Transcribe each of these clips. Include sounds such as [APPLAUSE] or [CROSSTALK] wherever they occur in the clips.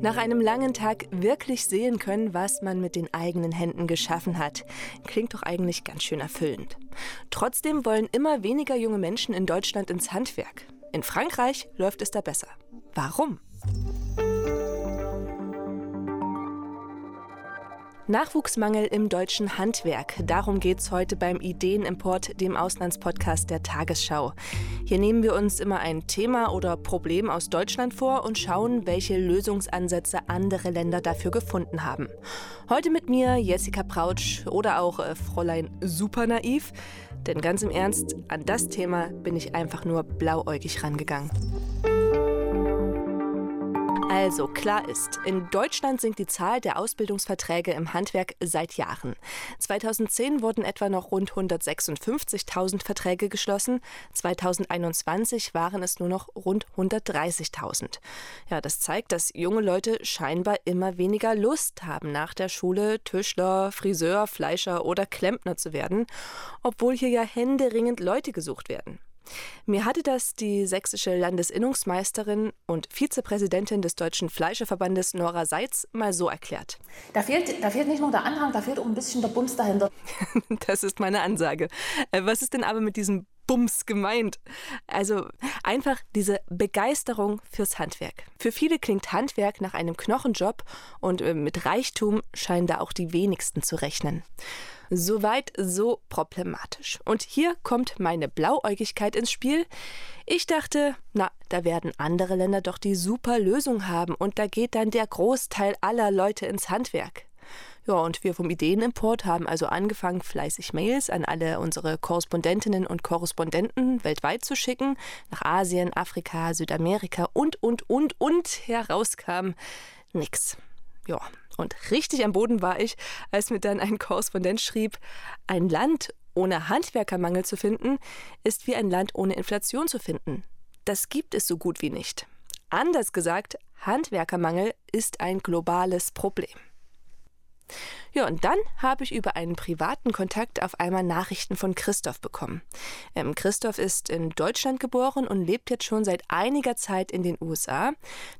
Nach einem langen Tag wirklich sehen können, was man mit den eigenen Händen geschaffen hat. Klingt doch eigentlich ganz schön erfüllend. Trotzdem wollen immer weniger junge Menschen in Deutschland ins Handwerk. In Frankreich läuft es da besser. Warum? Nachwuchsmangel im deutschen Handwerk. Darum geht es heute beim Ideenimport, dem Auslandspodcast der Tagesschau. Hier nehmen wir uns immer ein Thema oder Problem aus Deutschland vor und schauen, welche Lösungsansätze andere Länder dafür gefunden haben. Heute mit mir Jessica Prautsch oder auch äh, Fräulein Supernaiv. Denn ganz im Ernst, an das Thema bin ich einfach nur blauäugig rangegangen. Also klar ist, in Deutschland sinkt die Zahl der Ausbildungsverträge im Handwerk seit Jahren. 2010 wurden etwa noch rund 156.000 Verträge geschlossen, 2021 waren es nur noch rund 130.000. Ja, das zeigt, dass junge Leute scheinbar immer weniger Lust haben, nach der Schule Tischler, Friseur, Fleischer oder Klempner zu werden, obwohl hier ja händeringend Leute gesucht werden. Mir hatte das die sächsische Landesinnungsmeisterin und Vizepräsidentin des Deutschen Fleischerverbandes Nora Seitz mal so erklärt. Da fehlt, da fehlt nicht nur der Anhang, da fehlt auch ein bisschen der Bums dahinter. [LAUGHS] das ist meine Ansage. Äh, was ist denn aber mit diesem Bums gemeint. Also einfach diese Begeisterung fürs Handwerk. Für viele klingt Handwerk nach einem Knochenjob und äh, mit Reichtum scheinen da auch die wenigsten zu rechnen. Soweit so problematisch. Und hier kommt meine Blauäugigkeit ins Spiel. Ich dachte, na, da werden andere Länder doch die super Lösung haben und da geht dann der Großteil aller Leute ins Handwerk. Ja, und wir vom Ideenimport haben also angefangen, fleißig Mails an alle unsere Korrespondentinnen und Korrespondenten weltweit zu schicken, nach Asien, Afrika, Südamerika und, und, und, und herauskam nix. Ja, und richtig am Boden war ich, als mir dann ein Korrespondent schrieb, ein Land ohne Handwerkermangel zu finden, ist wie ein Land ohne Inflation zu finden. Das gibt es so gut wie nicht. Anders gesagt, Handwerkermangel ist ein globales Problem. Ja, und dann habe ich über einen privaten Kontakt auf einmal Nachrichten von Christoph bekommen. Ähm, Christoph ist in Deutschland geboren und lebt jetzt schon seit einiger Zeit in den USA.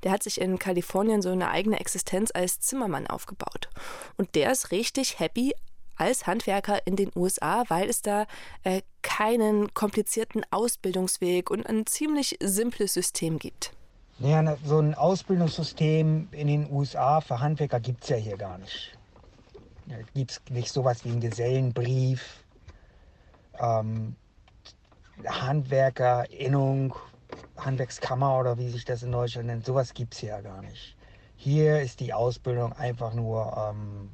Der hat sich in Kalifornien so eine eigene Existenz als Zimmermann aufgebaut. Und der ist richtig happy als Handwerker in den USA, weil es da äh, keinen komplizierten Ausbildungsweg und ein ziemlich simples System gibt. Ja, so ein Ausbildungssystem in den USA für Handwerker gibt es ja hier gar nicht. Da gibt es nicht sowas wie einen Gesellenbrief, ähm, Handwerkerinnung, Handwerkskammer oder wie sich das in Deutschland nennt. Sowas gibt es hier ja gar nicht. Hier ist die Ausbildung einfach nur, ähm,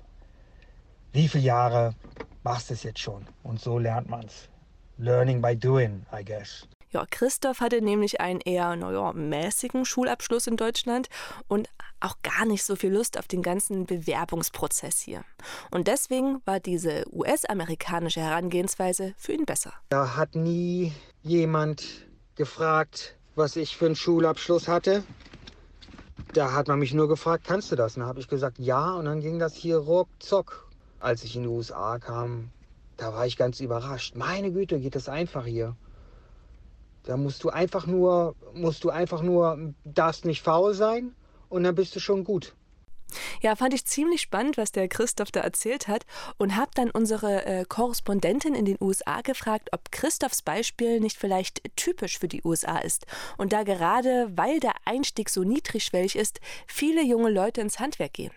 wie viele Jahre machst du es jetzt schon? Und so lernt man es. Learning by doing, I guess. Ja, Christoph hatte nämlich einen eher naja, mäßigen Schulabschluss in Deutschland und auch gar nicht so viel Lust auf den ganzen Bewerbungsprozess hier. Und deswegen war diese US-amerikanische Herangehensweise für ihn besser. Da hat nie jemand gefragt, was ich für einen Schulabschluss hatte. Da hat man mich nur gefragt, kannst du das? Und dann habe ich gesagt, ja. Und dann ging das hier ruckzuck. Als ich in die USA kam, da war ich ganz überrascht. Meine Güte, geht das einfach hier. Da musst du einfach nur, musst du einfach nur, darfst nicht faul sein und dann bist du schon gut. Ja, fand ich ziemlich spannend, was der Christoph da erzählt hat und habe dann unsere äh, Korrespondentin in den USA gefragt, ob Christophs Beispiel nicht vielleicht typisch für die USA ist und da gerade, weil der Einstieg so niedrigschwellig ist, viele junge Leute ins Handwerk gehen.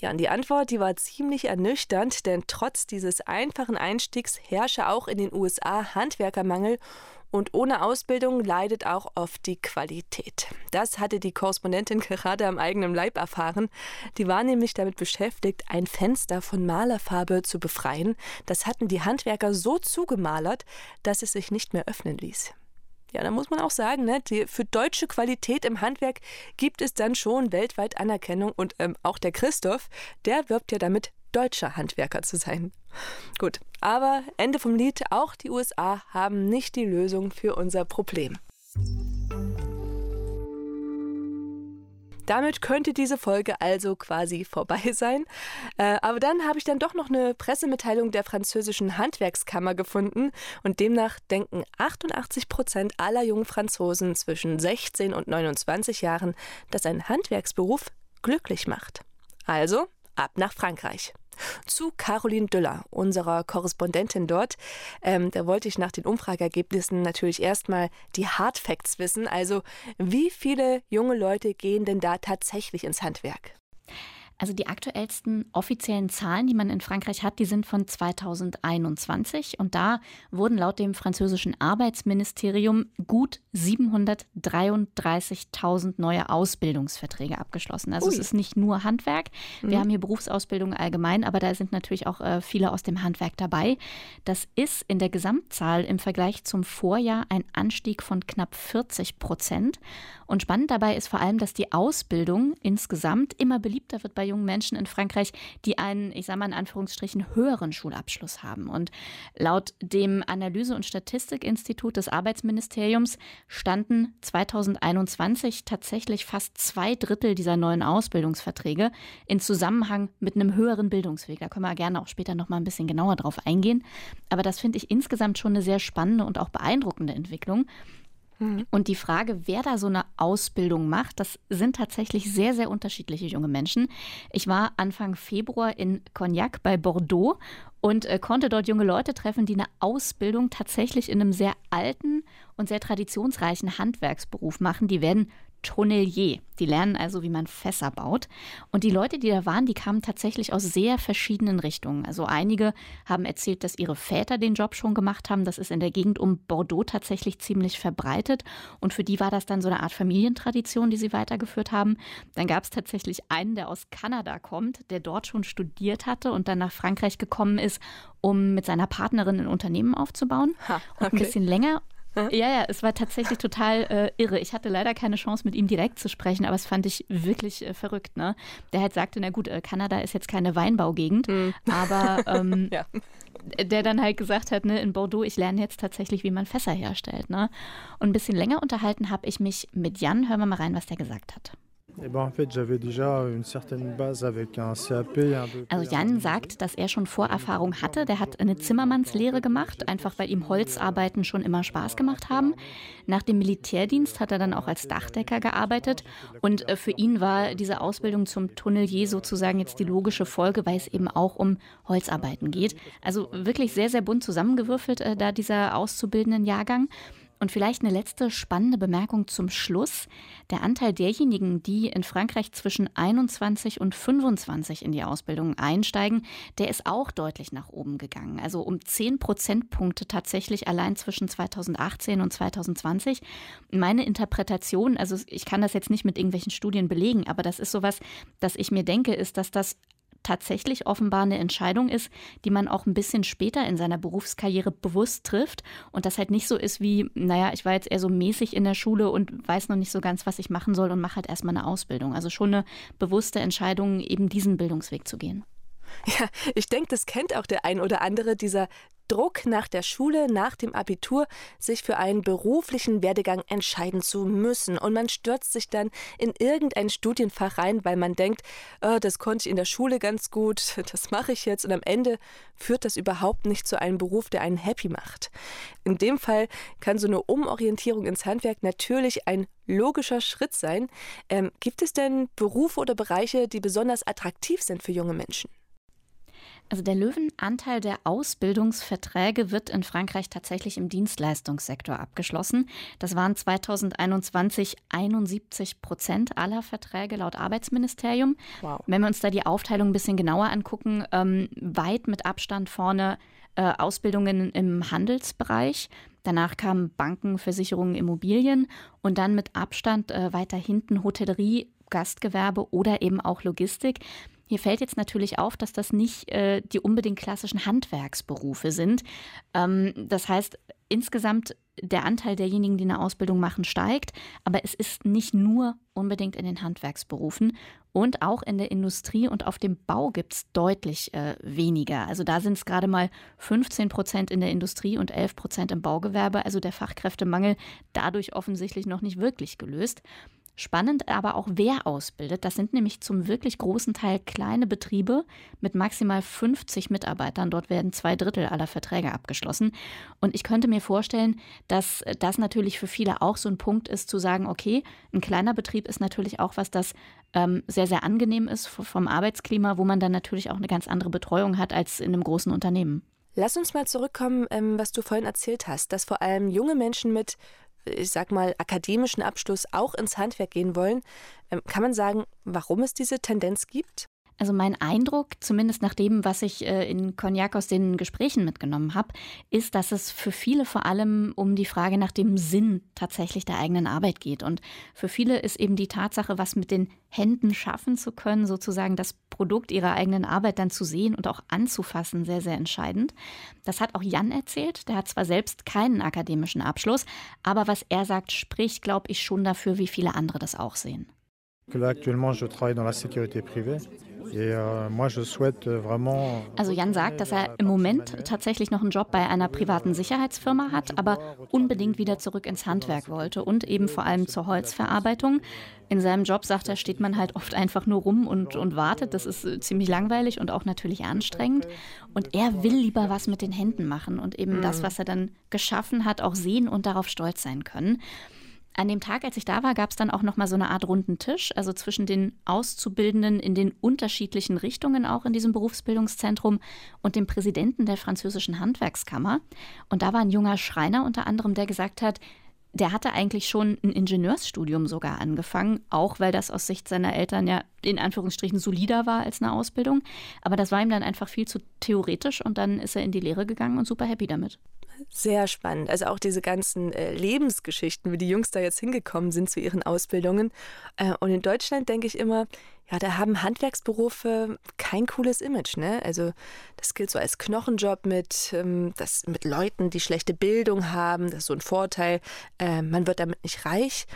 Ja, und die Antwort, die war ziemlich ernüchternd, denn trotz dieses einfachen Einstiegs herrsche auch in den USA Handwerkermangel und ohne Ausbildung leidet auch oft die Qualität. Das hatte die Korrespondentin gerade am eigenen Leib erfahren. Die war nämlich damit beschäftigt, ein Fenster von Malerfarbe zu befreien. Das hatten die Handwerker so zugemalert, dass es sich nicht mehr öffnen ließ. Ja, da muss man auch sagen, ne, die, für deutsche Qualität im Handwerk gibt es dann schon weltweit Anerkennung und ähm, auch der Christoph, der wirbt ja damit, deutscher Handwerker zu sein. Gut, aber Ende vom Lied, auch die USA haben nicht die Lösung für unser Problem. Damit könnte diese Folge also quasi [LAUGHS] vorbei sein. Äh, aber dann habe ich dann doch noch eine Pressemitteilung der französischen Handwerkskammer gefunden und demnach denken 88 Prozent aller jungen Franzosen zwischen 16 und 29 Jahren, dass ein Handwerksberuf glücklich macht. Also ab nach Frankreich. Zu Caroline Düller, unserer Korrespondentin dort. Ähm, da wollte ich nach den Umfrageergebnissen natürlich erstmal die Hard Facts wissen. Also, wie viele junge Leute gehen denn da tatsächlich ins Handwerk? Also die aktuellsten offiziellen Zahlen, die man in Frankreich hat, die sind von 2021 und da wurden laut dem französischen Arbeitsministerium gut 733.000 neue Ausbildungsverträge abgeschlossen. Also Ui. es ist nicht nur Handwerk. Wir mhm. haben hier Berufsausbildung allgemein, aber da sind natürlich auch äh, viele aus dem Handwerk dabei. Das ist in der Gesamtzahl im Vergleich zum Vorjahr ein Anstieg von knapp 40 Prozent. Und spannend dabei ist vor allem, dass die Ausbildung insgesamt immer beliebter wird bei jungen Menschen in Frankreich, die einen, ich sage mal in Anführungsstrichen, höheren Schulabschluss haben. Und laut dem Analyse- und Statistikinstitut des Arbeitsministeriums standen 2021 tatsächlich fast zwei Drittel dieser neuen Ausbildungsverträge in Zusammenhang mit einem höheren Bildungsweg. Da können wir gerne auch später noch mal ein bisschen genauer drauf eingehen. Aber das finde ich insgesamt schon eine sehr spannende und auch beeindruckende Entwicklung. Mhm. Und die Frage, wer da so eine Ausbildung macht, das sind tatsächlich sehr, sehr unterschiedliche junge Menschen. Ich war Anfang Februar in Cognac bei Bordeaux und äh, konnte dort junge Leute treffen, die eine Ausbildung tatsächlich in einem sehr alten und sehr traditionsreichen Handwerksberuf machen. Die werden Tonnelier. Die lernen also, wie man Fässer baut. Und die Leute, die da waren, die kamen tatsächlich aus sehr verschiedenen Richtungen. Also einige haben erzählt, dass ihre Väter den Job schon gemacht haben. Das ist in der Gegend um Bordeaux tatsächlich ziemlich verbreitet. Und für die war das dann so eine Art Familientradition, die sie weitergeführt haben. Dann gab es tatsächlich einen, der aus Kanada kommt, der dort schon studiert hatte und dann nach Frankreich gekommen ist, um mit seiner Partnerin ein Unternehmen aufzubauen. Ha, okay. Und ein bisschen länger ja, ja, es war tatsächlich total äh, irre. Ich hatte leider keine Chance, mit ihm direkt zu sprechen, aber es fand ich wirklich äh, verrückt. Ne? Der halt sagte, na gut, äh, Kanada ist jetzt keine Weinbaugegend, mhm. aber ähm, [LAUGHS] ja. der dann halt gesagt hat, ne, in Bordeaux, ich lerne jetzt tatsächlich, wie man Fässer herstellt. Ne? Und ein bisschen länger unterhalten habe ich mich mit Jan. Hören wir mal rein, was der gesagt hat. Also Jan sagt, dass er schon Vorerfahrung hatte. Der hat eine Zimmermannslehre gemacht, einfach weil ihm Holzarbeiten schon immer Spaß gemacht haben. Nach dem Militärdienst hat er dann auch als Dachdecker gearbeitet. Und äh, für ihn war diese Ausbildung zum Tunnelier sozusagen jetzt die logische Folge, weil es eben auch um Holzarbeiten geht. Also wirklich sehr, sehr bunt zusammengewürfelt, äh, da dieser auszubildenden Jahrgang. Und vielleicht eine letzte spannende Bemerkung zum Schluss. Der Anteil derjenigen, die in Frankreich zwischen 21 und 25 in die Ausbildung einsteigen, der ist auch deutlich nach oben gegangen. Also um 10 Prozentpunkte tatsächlich allein zwischen 2018 und 2020. Meine Interpretation, also ich kann das jetzt nicht mit irgendwelchen Studien belegen, aber das ist sowas, dass ich mir denke, ist, dass das tatsächlich offenbar eine Entscheidung ist, die man auch ein bisschen später in seiner Berufskarriere bewusst trifft und das halt nicht so ist wie, naja, ich war jetzt eher so mäßig in der Schule und weiß noch nicht so ganz, was ich machen soll und mache halt erstmal eine Ausbildung. Also schon eine bewusste Entscheidung, eben diesen Bildungsweg zu gehen. [LAUGHS] Ja, ich denke, das kennt auch der ein oder andere, dieser Druck nach der Schule, nach dem Abitur, sich für einen beruflichen Werdegang entscheiden zu müssen. Und man stürzt sich dann in irgendein Studienfach rein, weil man denkt, oh, das konnte ich in der Schule ganz gut, [LAUGHS] das mache ich jetzt. Und am Ende führt das überhaupt nicht zu einem Beruf, der einen happy macht. In dem Fall kann so eine Umorientierung ins Handwerk natürlich ein logischer Schritt sein. Ähm, gibt es denn Berufe oder Bereiche, die besonders attraktiv sind für junge Menschen? Also der Löwenanteil der Ausbildungsverträge wird in Frankreich tatsächlich im Dienstleistungssektor abgeschlossen. Das waren 2021 71 Prozent aller Verträge laut Arbeitsministerium. Wow. Wenn wir uns da die Aufteilung ein bisschen genauer angucken, ähm, weit mit Abstand vorne äh, Ausbildungen im Handelsbereich. Danach kamen Banken, Versicherungen, Immobilien und dann mit Abstand äh, weiter hinten Hotellerie, Gastgewerbe oder eben auch Logistik. Hier fällt jetzt natürlich auf, dass das nicht äh, die unbedingt klassischen Handwerksberufe sind. Ähm, das heißt, insgesamt der Anteil derjenigen, die eine Ausbildung machen, steigt, aber es ist nicht nur unbedingt in den Handwerksberufen und auch in der Industrie und auf dem Bau gibt es deutlich äh, weniger. Also da sind es gerade mal 15 Prozent in der Industrie und 11 Prozent im Baugewerbe, also der Fachkräftemangel dadurch offensichtlich noch nicht wirklich gelöst. Spannend aber auch, wer ausbildet. Das sind nämlich zum wirklich großen Teil kleine Betriebe mit maximal 50 Mitarbeitern. Dort werden zwei Drittel aller Verträge abgeschlossen. Und ich könnte mir vorstellen, dass das natürlich für viele auch so ein Punkt ist, zu sagen, okay, ein kleiner Betrieb ist natürlich auch was, das ähm, sehr, sehr angenehm ist vom Arbeitsklima, wo man dann natürlich auch eine ganz andere Betreuung hat als in einem großen Unternehmen. Lass uns mal zurückkommen, ähm, was du vorhin erzählt hast, dass vor allem junge Menschen mit ich sag mal, akademischen Abschluss auch ins Handwerk gehen wollen. Ähm, kann man sagen, warum es diese Tendenz gibt? Also mein Eindruck, zumindest nach dem, was ich äh, in Cognac aus den Gesprächen mitgenommen habe, ist, dass es für viele vor allem um die Frage nach dem Sinn tatsächlich der eigenen Arbeit geht. Und für viele ist eben die Tatsache, was mit den Händen schaffen zu können, sozusagen das Produkt ihrer eigenen Arbeit dann zu sehen und auch anzufassen, sehr, sehr entscheidend. Das hat auch Jan erzählt. Der hat zwar selbst keinen akademischen Abschluss, aber was er sagt, spricht, glaube ich, schon dafür, wie viele andere das auch sehen. Also Jan sagt, dass er im Moment tatsächlich noch einen Job bei einer privaten Sicherheitsfirma hat, aber unbedingt wieder zurück ins Handwerk wollte und eben vor allem zur Holzverarbeitung. In seinem Job, sagt er, steht man halt oft einfach nur rum und, und wartet. Das ist äh, ziemlich langweilig und auch natürlich anstrengend. Und er will lieber was mit den Händen machen und eben das, mhm. was er dann geschaffen hat, auch sehen und darauf stolz sein können. An dem Tag, als ich da war, gab es dann auch noch mal so eine Art runden Tisch, also zwischen den Auszubildenden in den unterschiedlichen Richtungen auch in diesem Berufsbildungszentrum und dem Präsidenten der französischen Handwerkskammer. Und da war ein junger Schreiner unter anderem, der gesagt hat, der hatte eigentlich schon ein Ingenieursstudium sogar angefangen, auch weil das aus Sicht seiner Eltern ja in Anführungsstrichen solider war als eine Ausbildung. Aber das war ihm dann einfach viel zu theoretisch und dann ist er in die Lehre gegangen und super happy damit. Sehr spannend. Also auch diese ganzen äh, Lebensgeschichten, wie die Jungs da jetzt hingekommen sind zu ihren Ausbildungen. Äh, und in Deutschland denke ich immer, ja, da haben Handwerksberufe kein cooles Image, ne? Also das gilt so als Knochenjob mit, ähm, das, mit Leuten, die schlechte Bildung haben. Das ist so ein Vorteil. Äh, man wird damit nicht reich.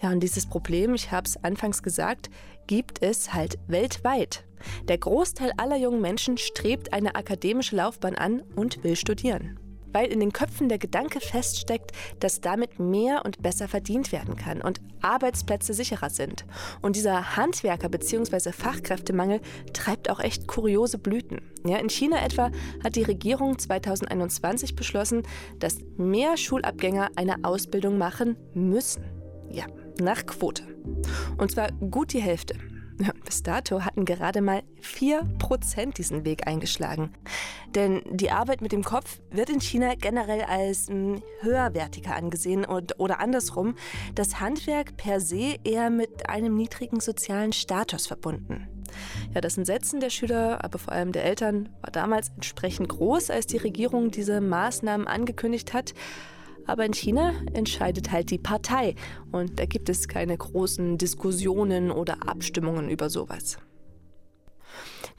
Ja, und dieses Problem, ich habe es anfangs gesagt, gibt es halt weltweit. Der Großteil aller jungen Menschen strebt eine akademische Laufbahn an und will studieren weil in den Köpfen der Gedanke feststeckt, dass damit mehr und besser verdient werden kann und Arbeitsplätze sicherer sind. Und dieser Handwerker- bzw. Fachkräftemangel treibt auch echt kuriose Blüten. Ja, in China etwa hat die Regierung 2021 beschlossen, dass mehr Schulabgänger eine Ausbildung machen müssen. Ja, nach Quote. Und zwar gut die Hälfte. [LAUGHS] Bis dato hatten gerade mal 4% diesen Weg eingeschlagen. Denn die Arbeit mit dem Kopf wird in China generell als hm, höherwertiger angesehen und, oder andersrum, das Handwerk per se eher mit einem niedrigen sozialen Status verbunden. Ja, das Entsetzen der Schüler, aber vor allem der Eltern, war damals entsprechend groß, als die Regierung diese Maßnahmen angekündigt hat. Aber in China entscheidet halt die Partei und da gibt es keine großen Diskussionen oder Abstimmungen über sowas.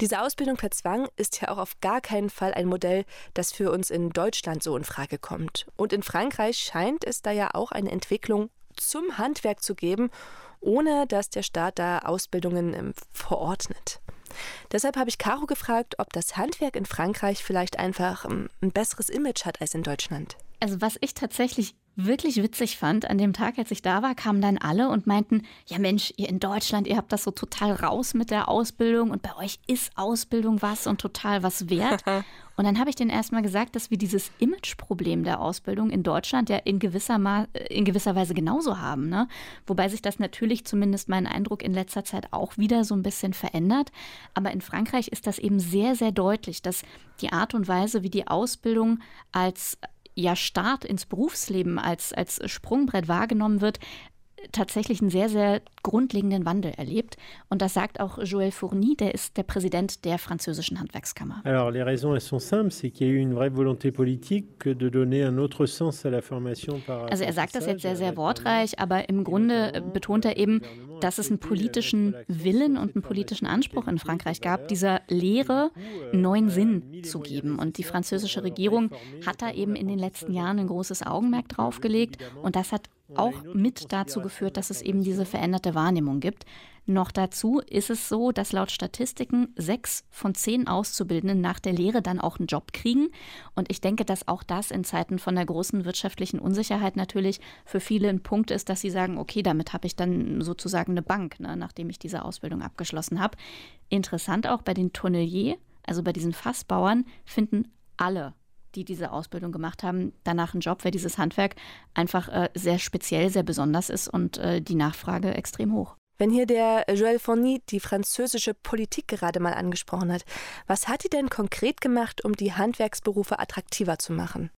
Diese Ausbildung per Zwang ist ja auch auf gar keinen Fall ein Modell, das für uns in Deutschland so in Frage kommt. Und in Frankreich scheint es da ja auch eine Entwicklung zum Handwerk zu geben, ohne dass der Staat da Ausbildungen ähm, verordnet. Deshalb habe ich Caro gefragt, ob das Handwerk in Frankreich vielleicht einfach ähm, ein besseres Image hat als in Deutschland. Also was ich tatsächlich wirklich witzig fand, an dem Tag, als ich da war, kamen dann alle und meinten, ja Mensch, ihr in Deutschland, ihr habt das so total raus mit der Ausbildung und bei euch ist Ausbildung was und total was wert. [LAUGHS] und dann habe ich denen erstmal gesagt, dass wir dieses Imageproblem der Ausbildung in Deutschland ja in gewisser, Ma in gewisser Weise genauso haben. Ne? Wobei sich das natürlich zumindest mein Eindruck in letzter Zeit auch wieder so ein bisschen verändert. Aber in Frankreich ist das eben sehr, sehr deutlich, dass die Art und Weise, wie die Ausbildung als ja, Start ins Berufsleben als, als Sprungbrett wahrgenommen wird, tatsächlich einen sehr, sehr grundlegenden Wandel erlebt. Und das sagt auch Joël Fourny, der ist der Präsident der französischen Handwerkskammer. Alors, les raisons, elles sont simples, c'est qu'il y a eu une vraie volonté politique de donner un autre sens à la formation par Also er sagt das jetzt sehr, sehr wortreich, aber im Grunde betont er eben, dass es einen politischen Willen und einen politischen Anspruch in Frankreich gab, dieser Lehre neuen Sinn zu geben. Und die französische Regierung hat da eben in den letzten Jahren ein großes Augenmerk drauf gelegt und das hat auch mit dazu geführt, dass es eben diese veränderte Wahrnehmung gibt. Noch dazu ist es so, dass laut Statistiken sechs von zehn Auszubildenden nach der Lehre dann auch einen Job kriegen. Und ich denke, dass auch das in Zeiten von der großen wirtschaftlichen Unsicherheit natürlich für viele ein Punkt ist, dass sie sagen, okay, damit habe ich dann sozusagen eine Bank, ne, nachdem ich diese Ausbildung abgeschlossen habe. Interessant auch bei den Tonnelier, also bei diesen Fassbauern, finden alle die diese Ausbildung gemacht haben, danach einen Job, weil dieses Handwerk einfach äh, sehr speziell, sehr besonders ist und äh, die Nachfrage extrem hoch. Wenn hier der Joël Fourny die französische Politik gerade mal angesprochen hat, was hat die denn konkret gemacht, um die Handwerksberufe attraktiver zu machen?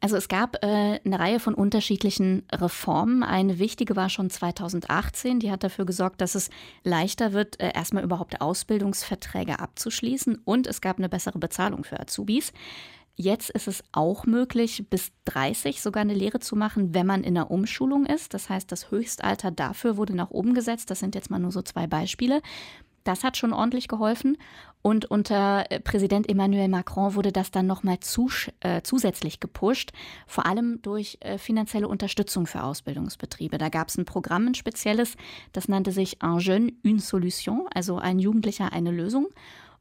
Also es gab äh, eine Reihe von unterschiedlichen Reformen. Eine wichtige war schon 2018. Die hat dafür gesorgt, dass es leichter wird, äh, erstmal überhaupt Ausbildungsverträge abzuschließen. Und es gab eine bessere Bezahlung für Azubis. Jetzt ist es auch möglich, bis 30 sogar eine Lehre zu machen, wenn man in der Umschulung ist. Das heißt, das Höchstalter dafür wurde nach oben gesetzt. Das sind jetzt mal nur so zwei Beispiele. Das hat schon ordentlich geholfen. Und unter äh, Präsident Emmanuel Macron wurde das dann nochmal äh, zusätzlich gepusht, vor allem durch äh, finanzielle Unterstützung für Ausbildungsbetriebe. Da gab es ein Programm, ein spezielles, das nannte sich Un Jeune, une Solution, also ein Jugendlicher, eine Lösung.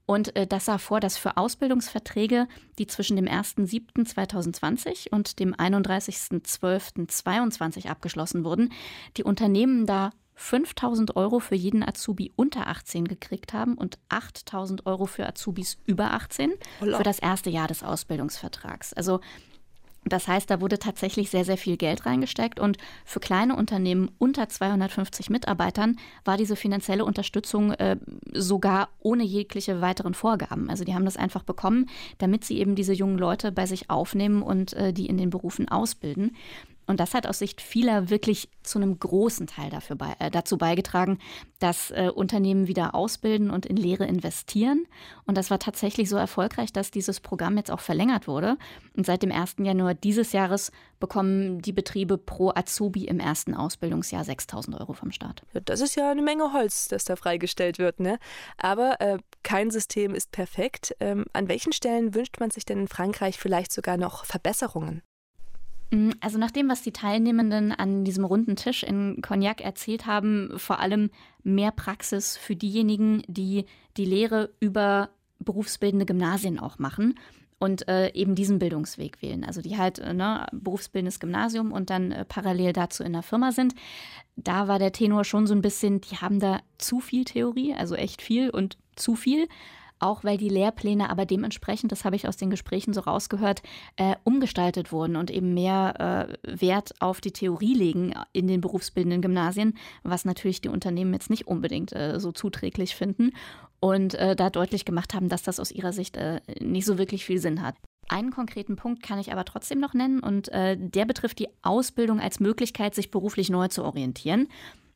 Und äh, das sah vor, dass für Ausbildungsverträge, die zwischen dem 1.7.2020 und dem 31.12.22 abgeschlossen wurden, die Unternehmen da 5000 Euro für jeden Azubi unter 18 gekriegt haben und 8000 Euro für Azubis über 18 für das erste Jahr des Ausbildungsvertrags. Also das heißt, da wurde tatsächlich sehr, sehr viel Geld reingesteckt und für kleine Unternehmen unter 250 Mitarbeitern war diese finanzielle Unterstützung äh, sogar ohne jegliche weiteren Vorgaben. Also die haben das einfach bekommen, damit sie eben diese jungen Leute bei sich aufnehmen und äh, die in den Berufen ausbilden. Und das hat aus Sicht vieler wirklich zu einem großen Teil dafür bei, äh, dazu beigetragen, dass äh, Unternehmen wieder ausbilden und in Lehre investieren. Und das war tatsächlich so erfolgreich, dass dieses Programm jetzt auch verlängert wurde. Und seit dem 1. Januar dieses Jahres bekommen die Betriebe pro Azubi im ersten Ausbildungsjahr 6000 Euro vom Staat. Das ist ja eine Menge Holz, das da freigestellt wird. Ne? Aber äh, kein System ist perfekt. Ähm, an welchen Stellen wünscht man sich denn in Frankreich vielleicht sogar noch Verbesserungen? Mm, also nach dem, was die Teilnehmenden an diesem runden Tisch in Cognac erzählt haben, vor allem mehr Praxis für diejenigen, die die Lehre über berufsbildende Gymnasien auch machen und äh, eben diesen Bildungsweg wählen. Also die halt äh, ne, berufsbildendes Gymnasium und dann äh, parallel dazu in der Firma sind. Da war der Tenor schon so ein bisschen, die haben da zu viel Theorie, also echt viel und zu viel auch weil die Lehrpläne aber dementsprechend, das habe ich aus den Gesprächen so rausgehört, äh, umgestaltet wurden und eben mehr äh, Wert auf die Theorie legen in den berufsbildenden Gymnasien, was natürlich die Unternehmen jetzt nicht unbedingt äh, so zuträglich finden und äh, da deutlich gemacht haben, dass das aus ihrer Sicht äh, nicht so wirklich viel Sinn hat. Einen konkreten Punkt kann ich aber trotzdem noch nennen und äh, der betrifft die Ausbildung als Möglichkeit, sich beruflich neu zu orientieren.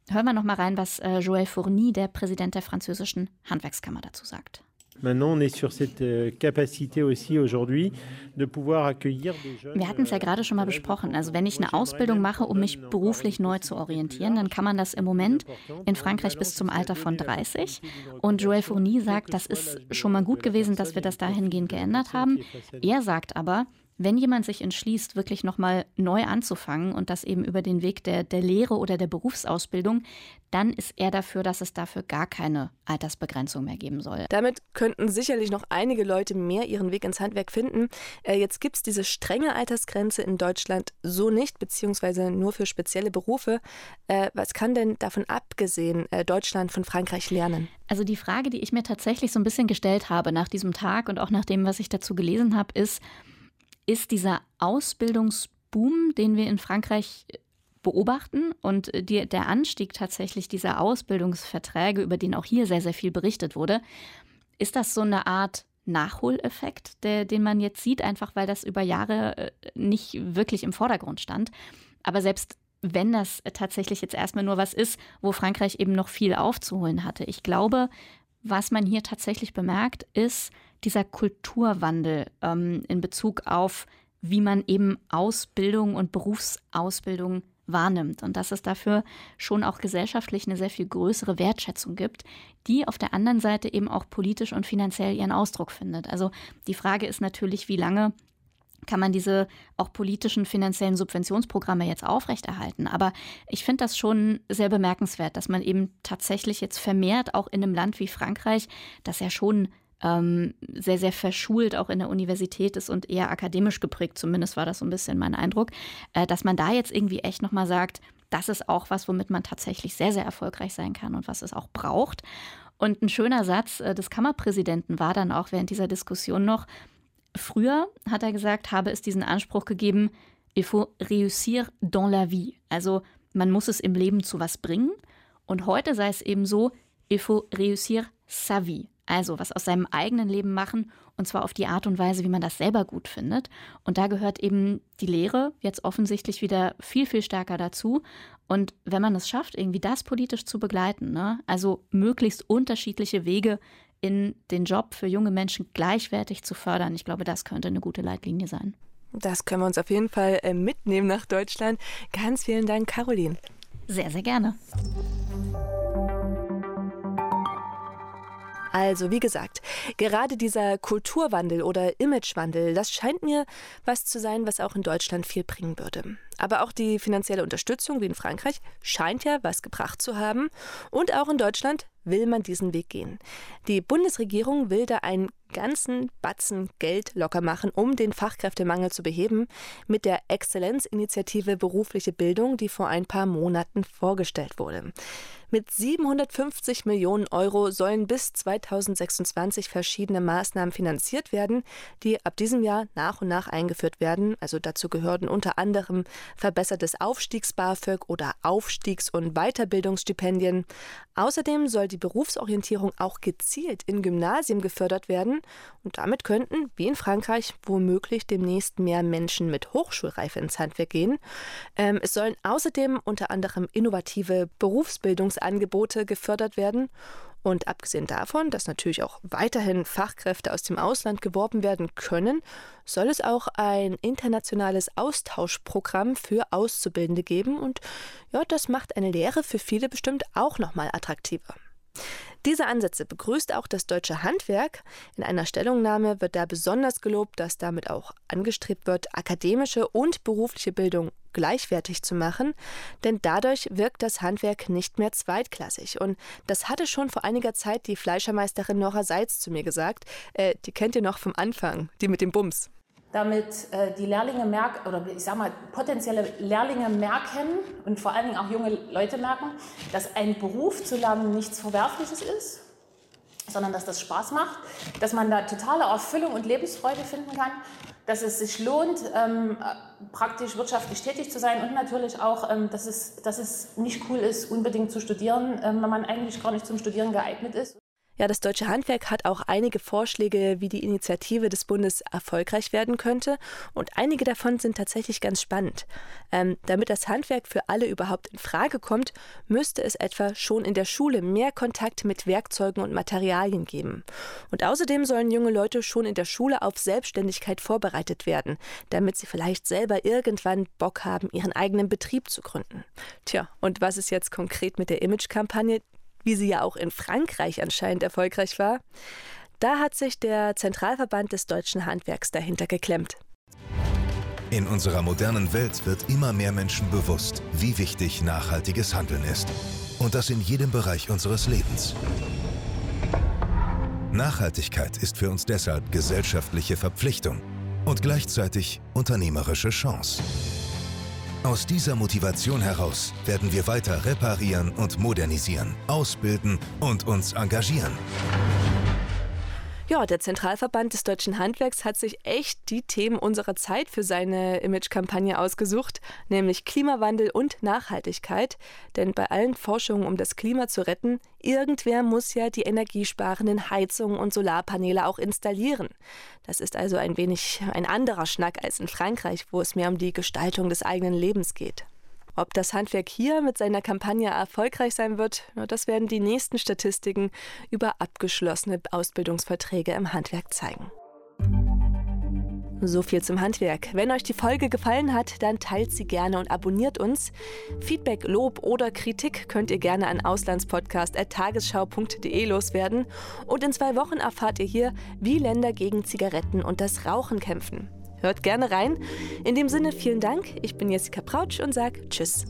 Hören wir noch mal rein, was Joël Fourny, der Präsident der französischen Handwerkskammer, dazu sagt. Maintenant, on est sur cette euh, capacité aussi aujourd'hui de pouvoir accueillir des jeunes. Wir hatten es ja gerade schon mal besprochen. Also wenn ich eine Ausbildung mache, um mich beruflich neu zu orientieren, dann kann man das im Moment in Frankreich bis zum Alter von 30. Und Joël Fourny sagt, das ist schon mal gut gewesen, dass wir das dahingehend geändert haben. Er sagt aber, wenn jemand sich entschließt, wirklich nochmal neu anzufangen und das eben über den Weg der, der Lehre oder der Berufsausbildung, dann ist er dafür, dass es dafür gar keine Altersbegrenzung mehr geben soll. Damit könnten sicherlich noch einige Leute mehr ihren Weg ins Handwerk finden. Äh, jetzt gibt es diese strenge Altersgrenze in Deutschland so nicht, beziehungsweise nur für spezielle Berufe. Äh, was kann denn davon abgesehen äh, Deutschland von Frankreich lernen? Also die Frage, die ich mir tatsächlich so ein bisschen gestellt habe nach diesem Tag und auch nach dem, was ich dazu gelesen habe, ist, ist dieser Ausbildungsboom, den wir in Frankreich beobachten und die, der Anstieg tatsächlich dieser Ausbildungsverträge, über den auch hier sehr, sehr viel berichtet wurde, ist das so eine Art Nachholeffekt, der, den man jetzt sieht, einfach weil das über Jahre äh, nicht wirklich im Vordergrund stand. Aber selbst wenn das tatsächlich jetzt erstmal nur was ist, wo Frankreich eben noch viel aufzuholen hatte. Ich glaube, was man hier tatsächlich bemerkt, ist, dieser Kulturwandel ähm, in Bezug auf, wie man eben Ausbildung und Berufsausbildung wahrnimmt und dass es dafür schon auch gesellschaftlich eine sehr viel größere Wertschätzung gibt, die auf der anderen Seite eben auch politisch und finanziell ihren Ausdruck findet. Also die Frage ist natürlich, wie lange kann man diese auch politischen finanziellen Subventionsprogramme jetzt aufrechterhalten. Aber ich finde das schon sehr bemerkenswert, dass man eben tatsächlich jetzt vermehrt auch in einem Land wie Frankreich, das ja schon ähm, sehr, sehr verschult auch in der Universität ist und eher akademisch geprägt, zumindest war das so ein bisschen mein Eindruck, äh, dass man da jetzt irgendwie echt nochmal sagt, das ist auch was, womit man tatsächlich sehr, sehr erfolgreich sein kann und was es auch braucht. Und ein schöner Satz äh, des Kammerpräsidenten war dann auch während dieser Diskussion noch, früher, hat er gesagt, habe es diesen Anspruch gegeben, il faut réussir dans la vie. Also man muss es im Leben zu was bringen. Und heute sei es eben so, il faut réussir sa vie. Also was aus seinem eigenen Leben machen und zwar auf die Art und Weise, wie man das selber gut findet. Und da gehört eben die Lehre jetzt offensichtlich wieder viel, viel stärker dazu. Und wenn man es schafft, irgendwie das politisch zu begleiten, ne? also möglichst unterschiedliche Wege in den Job für junge Menschen gleichwertig zu fördern, ich glaube, das könnte eine gute Leitlinie sein. Das können wir uns auf jeden Fall äh, mitnehmen nach Deutschland. Ganz vielen Dank, Caroline. Sehr, sehr gerne. Also, wie gesagt, gerade dieser Kulturwandel oder Imagewandel, das scheint mir was zu sein, was auch in Deutschland viel bringen würde. Aber auch die finanzielle Unterstützung, wie in Frankreich, scheint ja was gebracht zu haben. Und auch in Deutschland will man diesen Weg gehen. Die Bundesregierung will da einen ganzen Batzen Geld locker machen, um den Fachkräftemangel zu beheben, mit der Exzellenzinitiative berufliche Bildung, die vor ein paar Monaten vorgestellt wurde. Mit 750 Millionen Euro sollen bis 2026 verschiedene Maßnahmen finanziert werden, die ab diesem Jahr nach und nach eingeführt werden. Also dazu gehören unter anderem verbessertes Aufstiegs-BAföG oder Aufstiegs- und Weiterbildungsstipendien. Außerdem soll die Berufsorientierung auch gezielt in Gymnasien gefördert werden und damit könnten, wie in Frankreich, womöglich demnächst mehr Menschen mit Hochschulreife ins Handwerk gehen. Ähm, es sollen außerdem unter anderem innovative Berufsbildungs Angebote gefördert werden. Und abgesehen davon, dass natürlich auch weiterhin Fachkräfte aus dem Ausland geworben werden können, soll es auch ein internationales Austauschprogramm für Auszubildende geben. Und ja, das macht eine Lehre für viele bestimmt auch nochmal attraktiver. Diese Ansätze begrüßt auch das deutsche Handwerk. In einer Stellungnahme wird da besonders gelobt, dass damit auch angestrebt wird, akademische und berufliche Bildung gleichwertig zu machen, denn dadurch wirkt das Handwerk nicht mehr zweitklassig. Und das hatte schon vor einiger Zeit die Fleischermeisterin Nora Seitz zu mir gesagt. Äh, die kennt ihr noch vom Anfang, die mit dem Bums damit äh, die Lehrlinge merken, oder ich sag mal, potenzielle Lehrlinge merken und vor allen Dingen auch junge Leute merken, dass ein Beruf zu lernen nichts Verwerfliches ist, sondern dass das Spaß macht, dass man da totale Erfüllung und Lebensfreude finden kann, dass es sich lohnt, ähm, praktisch wirtschaftlich tätig zu sein und natürlich auch, ähm, dass, es, dass es nicht cool ist, unbedingt zu studieren, ähm, wenn man eigentlich gar nicht zum Studieren geeignet ist. Ja, das deutsche Handwerk hat auch einige Vorschläge, wie die Initiative des Bundes erfolgreich werden könnte. Und einige davon sind tatsächlich ganz spannend. Ähm, damit das Handwerk für alle überhaupt in Frage kommt, müsste es etwa schon in der Schule mehr Kontakt mit Werkzeugen und Materialien geben. Und außerdem sollen junge Leute schon in der Schule auf Selbstständigkeit vorbereitet werden, damit sie vielleicht selber irgendwann Bock haben, ihren eigenen Betrieb zu gründen. Tja, und was ist jetzt konkret mit der Image-Kampagne? Wie sie ja auch in Frankreich anscheinend erfolgreich war, da hat sich der Zentralverband des deutschen Handwerks dahinter geklemmt. In unserer modernen Welt wird immer mehr Menschen bewusst, wie wichtig nachhaltiges Handeln ist. Und das in jedem Bereich unseres Lebens. Nachhaltigkeit ist für uns deshalb gesellschaftliche Verpflichtung und gleichzeitig unternehmerische Chance. Aus dieser Motivation heraus werden wir weiter reparieren und modernisieren, ausbilden und uns engagieren. Ja, der Zentralverband des deutschen Handwerks hat sich echt die Themen unserer Zeit für seine Imagekampagne ausgesucht, nämlich Klimawandel und Nachhaltigkeit. Denn bei allen Forschungen, um das Klima zu retten, irgendwer muss ja die energiesparenden Heizungen und Solarpaneele auch installieren. Das ist also ein wenig ein anderer Schnack als in Frankreich, wo es mehr um die Gestaltung des eigenen Lebens geht. Ob das Handwerk hier mit seiner Kampagne erfolgreich sein wird, das werden die nächsten Statistiken über abgeschlossene Ausbildungsverträge im Handwerk zeigen. So viel zum Handwerk. Wenn euch die Folge gefallen hat, dann teilt sie gerne und abonniert uns. Feedback, Lob oder Kritik könnt ihr gerne an auslandspodcast.tagesschau.de loswerden. Und in zwei Wochen erfahrt ihr hier, wie Länder gegen Zigaretten und das Rauchen kämpfen. Hört gerne rein. In dem Sinne vielen Dank. Ich bin Jessica Prautsch und sage Tschüss.